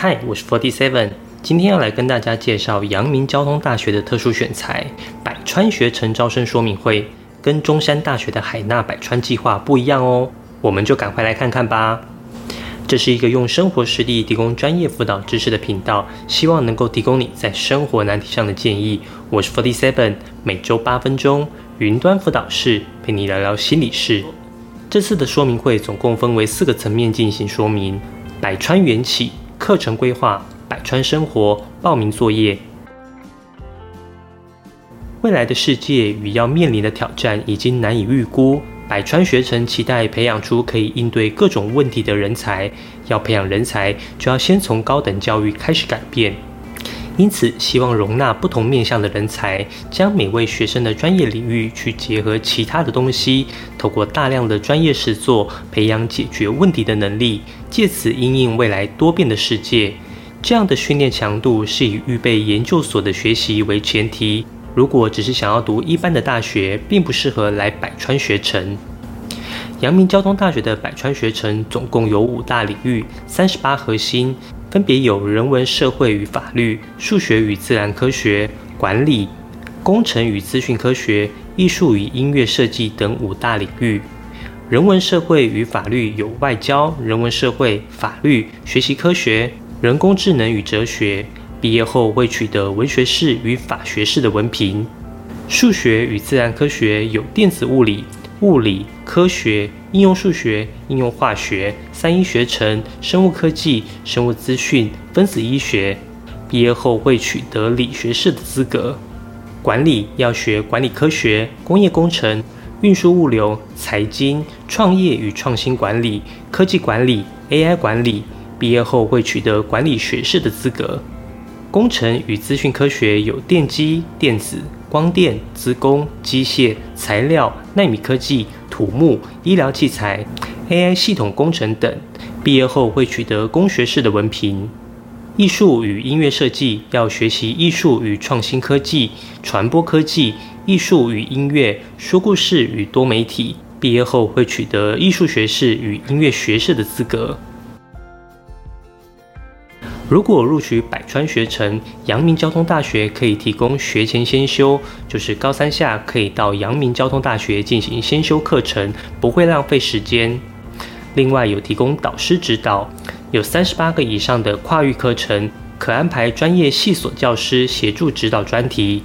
嗨，我是 Forty Seven，今天要来跟大家介绍阳明交通大学的特殊选材百川学程招生说明会，跟中山大学的海纳百川计划不一样哦，我们就赶快来看看吧。这是一个用生活实例提供专业辅导知识的频道，希望能够提供你在生活难题上的建议。我是 Forty Seven，每周八分钟云端辅导室陪你聊聊心理事。这次的说明会总共分为四个层面进行说明：百川缘起。课程规划、百川生活、报名作业、未来的世界与要面临的挑战已经难以预估。百川学城期待培养出可以应对各种问题的人才。要培养人才，就要先从高等教育开始改变。因此，希望容纳不同面向的人才，将每位学生的专业领域去结合其他的东西，透过大量的专业实作，培养解决问题的能力，借此应应未来多变的世界。这样的训练强度是以预备研究所的学习为前提。如果只是想要读一般的大学，并不适合来百川学城。阳明交通大学的百川学城总共有五大领域，三十八核心。分别有人文社会与法律、数学与自然科学、管理、工程与资讯科学、艺术与音乐设计等五大领域。人文社会与法律有外交、人文社会、法律、学习科学、人工智能与哲学。毕业后会取得文学士与法学士的文凭。数学与自然科学有电子物理。物理、科学、应用数学、应用化学、三一学程、生物科技、生物资讯、分子医学，毕业后会取得理学士的资格。管理要学管理科学、工业工程、运输物流、财经、创业与创新管理、科技管理、AI 管理，毕业后会取得管理学士的资格。工程与资讯科学有电机、电子。光电、资工、机械、材料、纳米科技、土木、医疗器材、AI 系统工程等，毕业后会取得工学士的文凭。艺术与音乐设计要学习艺术与创新科技、传播科技、艺术与音乐、说故事与多媒体，毕业后会取得艺术学士与音乐学士的资格。如果录取百川学程，阳明交通大学可以提供学前先修，就是高三下可以到阳明交通大学进行先修课程，不会浪费时间。另外有提供导师指导，有三十八个以上的跨域课程，可安排专业系所教师协助指导专题。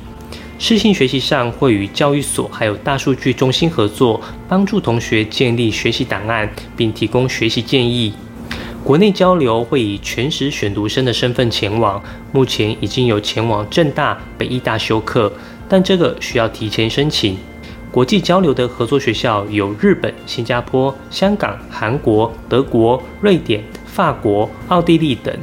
适性学习上会与教育所还有大数据中心合作，帮助同学建立学习档案，并提供学习建议。国内交流会以全时选读生的身份前往，目前已经有前往正大、北艺大修课，但这个需要提前申请。国际交流的合作学校有日本、新加坡、香港、韩国、德国、瑞典、法国、奥地利等。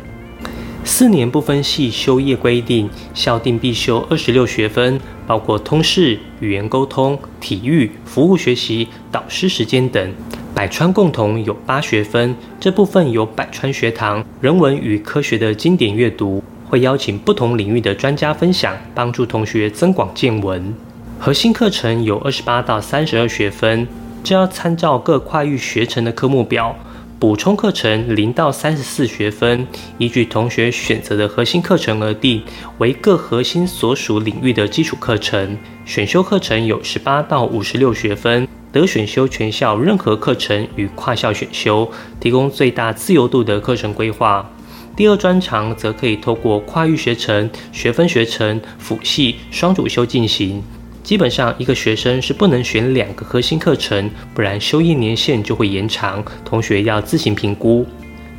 四年不分系修业规定，校定必修二十六学分，包括通识、语言沟通、体育、服务学习、导师时间等。百川共同有八学分，这部分有百川学堂人文与科学的经典阅读，会邀请不同领域的专家分享，帮助同学增广见闻。核心课程有二十八到三十二学分，这要参照各跨域学程的科目表。补充课程零到三十四学分，依据同学选择的核心课程而定，为各核心所属领域的基础课程。选修课程有十八到五十六学分。得选修全校任何课程与跨校选修，提供最大自由度的课程规划。第二专长则可以透过跨域学程、学分学程、辅系双主修进行。基本上一个学生是不能选两个核心课程，不然修业年限就会延长。同学要自行评估。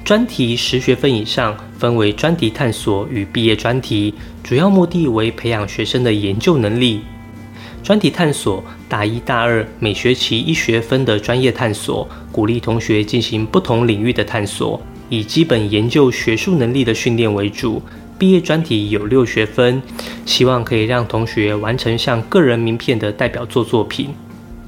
专题十学分以上分为专题探索与毕业专题，主要目的为培养学生的研究能力。专题探索，大一、大二每学期一学分的专业探索，鼓励同学进行不同领域的探索，以基本研究学术能力的训练为主。毕业专题有六学分，希望可以让同学完成像个人名片的代表作作品。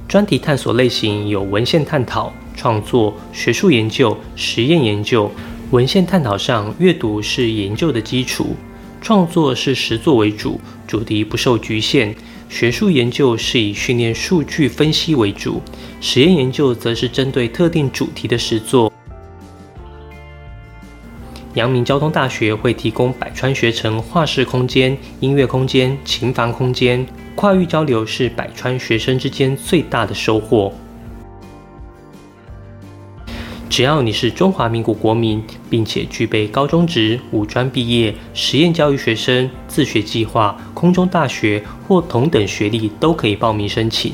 专题探索类型有文献探讨、创作、学术研究、实验研究。文献探讨上，阅读是研究的基础；创作是实作为主，主题不受局限。学术研究是以训练数据分析为主，实验研究则是针对特定主题的实作。阳明交通大学会提供百川学城画室空间、音乐空间、琴房空间，跨域交流是百川学生之间最大的收获。只要你是中华民国国民，并且具备高中职、五专毕业、实验教育学生、自学计划、空中大学或同等学历，都可以报名申请。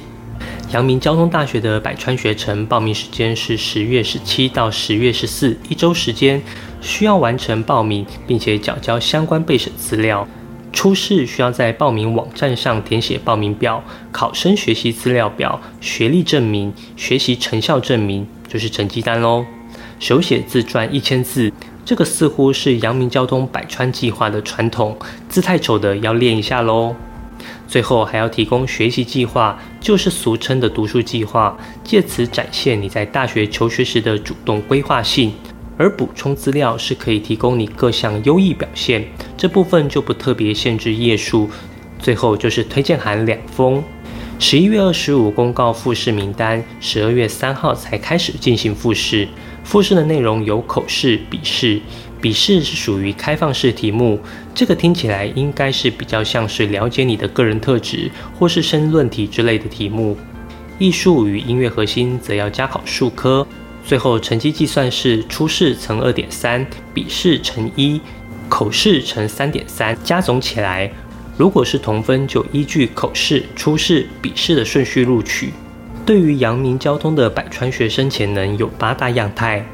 阳明交通大学的百川学程报名时间是十月十七到十月十四，一周时间，需要完成报名，并且缴交相关备审资料。初试需要在报名网站上填写报名表、考生学习资料表、学历证明、学习成效证明。就是成绩单喽，手写自传一千字，这个似乎是阳明交通百川计划的传统，字太丑的要练一下喽。最后还要提供学习计划，就是俗称的读书计划，借此展现你在大学求学时的主动规划性。而补充资料是可以提供你各项优异表现，这部分就不特别限制页数。最后就是推荐函两封。十一月二十五公告复试名单，十二月三号才开始进行复试。复试的内容有口试、笔试。笔试是属于开放式题目，这个听起来应该是比较像是了解你的个人特质，或是申论题之类的题目。艺术与音乐核心则要加考数科。最后成绩计算是初试乘二点三，笔试乘一，口试乘三点三，加总起来。如果是同分，就依据口试、初试、笔试的顺序录取。对于阳明交通的百川学生潜能有八大样态：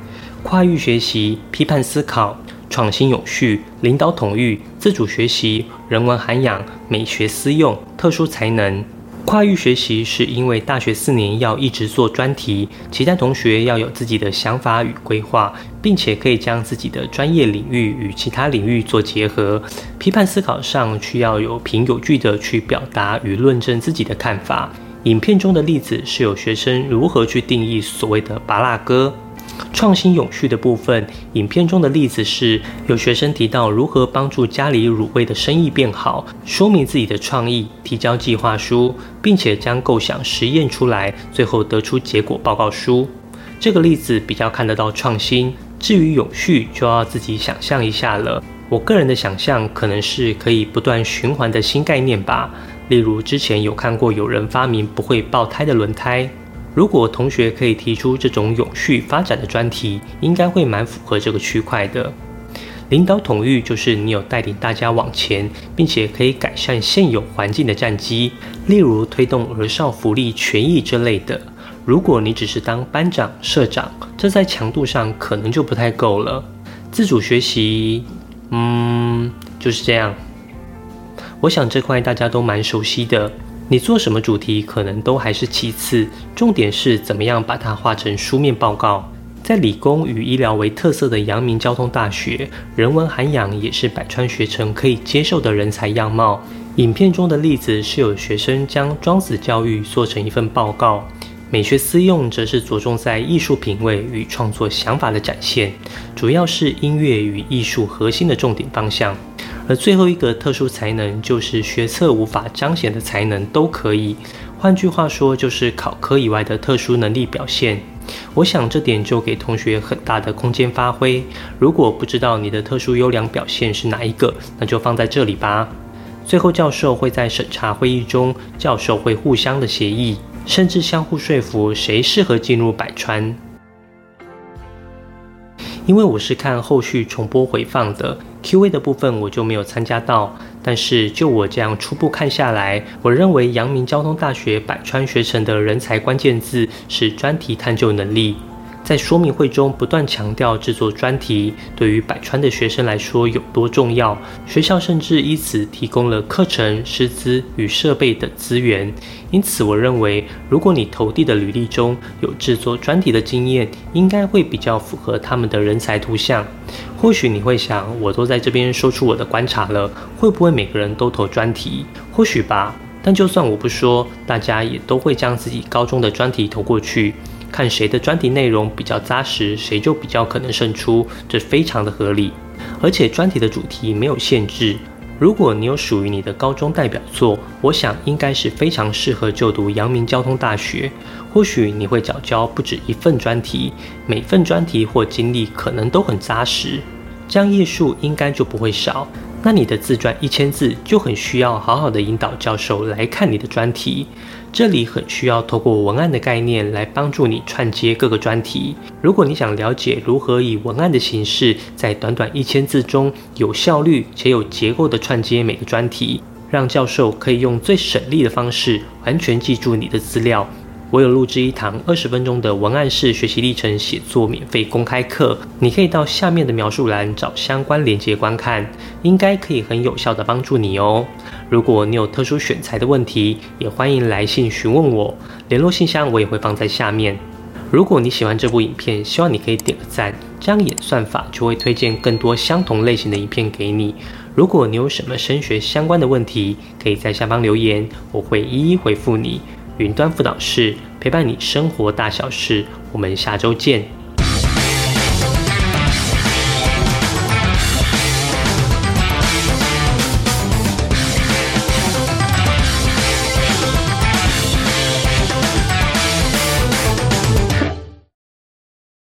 跨域学习、批判思考、创新永续、领导统御、自主学习、人文涵养、美学思用、特殊才能。跨域学习是因为大学四年要一直做专题，期待同学要有自己的想法与规划，并且可以将自己的专业领域与其他领域做结合。批判思考上需要有凭有据的去表达与论证自己的看法。影片中的例子是有学生如何去定义所谓的“拔蜡哥”。创新永续的部分，影片中的例子是有学生提到如何帮助家里乳味的生意变好，说明自己的创意，提交计划书，并且将构想实验出来，最后得出结果报告书。这个例子比较看得到创新。至于永续，就要自己想象一下了。我个人的想象可能是可以不断循环的新概念吧，例如之前有看过有人发明不会爆胎的轮胎。如果同学可以提出这种永续发展的专题，应该会蛮符合这个区块的。领导统御就是你有带领大家往前，并且可以改善现有环境的战机，例如推动儿少福利权益之类的。如果你只是当班长、社长，这在强度上可能就不太够了。自主学习，嗯，就是这样。我想这块大家都蛮熟悉的。你做什么主题可能都还是其次，重点是怎么样把它画成书面报告。在理工与医疗为特色的阳明交通大学，人文涵养也是百川学城可以接受的人才样貌。影片中的例子是有学生将庄子教育做成一份报告，美学思用则是着重在艺术品味与创作想法的展现，主要是音乐与艺术核心的重点方向。而最后一个特殊才能，就是学测无法彰显的才能都可以。换句话说，就是考科以外的特殊能力表现。我想这点就给同学很大的空间发挥。如果不知道你的特殊优良表现是哪一个，那就放在这里吧。最后，教授会在审查会议中，教授会互相的协议，甚至相互说服谁适合进入百川。因为我是看后续重播回放的。Q&A 的部分我就没有参加到，但是就我这样初步看下来，我认为阳明交通大学百川学城的人才关键字是专题探究能力。在说明会中不断强调制作专题对于百川的学生来说有多重要，学校甚至以此提供了课程、师资与设备等资源。因此，我认为如果你投递的履历中有制作专题的经验，应该会比较符合他们的人才图像。或许你会想，我都在这边说出我的观察了，会不会每个人都投专题？或许吧。但就算我不说，大家也都会将自己高中的专题投过去。看谁的专题内容比较扎实，谁就比较可能胜出，这非常的合理。而且专题的主题没有限制，如果你有属于你的高中代表作，我想应该是非常适合就读阳明交通大学。或许你会缴交不止一份专题，每份专题或经历可能都很扎实。这样页数应该就不会少。那你的自传一千字就很需要好好的引导教授来看你的专题，这里很需要透过文案的概念来帮助你串接各个专题。如果你想了解如何以文案的形式，在短短一千字中有效率且有结构的串接每个专题，让教授可以用最省力的方式完全记住你的资料。我有录制一堂二十分钟的文案式学习历程写作免费公开课，你可以到下面的描述栏找相关链接观看，应该可以很有效的帮助你哦。如果你有特殊选材的问题，也欢迎来信询问我，联络信箱我也会放在下面。如果你喜欢这部影片，希望你可以点个赞，这样演算法就会推荐更多相同类型的影片给你。如果你有什么升学相关的问题，可以在下方留言，我会一一回复你。云端辅导室陪伴你生活大小事，我们下周见。